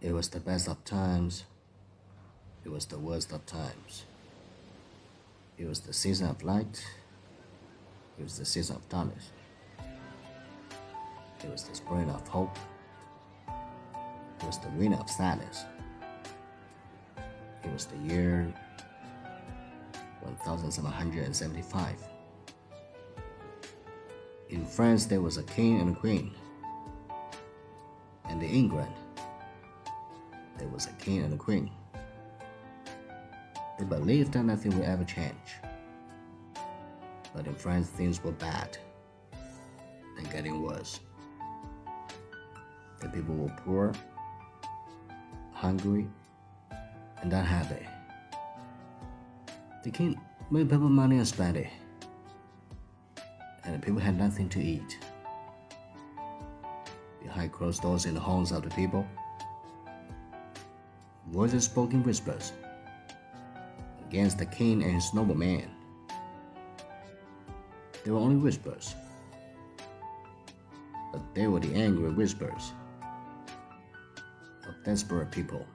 It was the best of times. It was the worst of times. It was the season of light. It was the season of darkness. It was the spring of hope. It was the winter of sadness. It was the year 1775. In France, there was a king and a queen. And in England, there was a king and a queen. They believed that nothing would ever change. But in France, things were bad and getting worse. The people were poor, hungry, and unhappy. The king made people money and spent it, and the people had nothing to eat. Behind closed doors in the homes of the people, voices spoke in whispers against the king and his noblemen. They were only whispers, but they were the angry whispers of desperate people.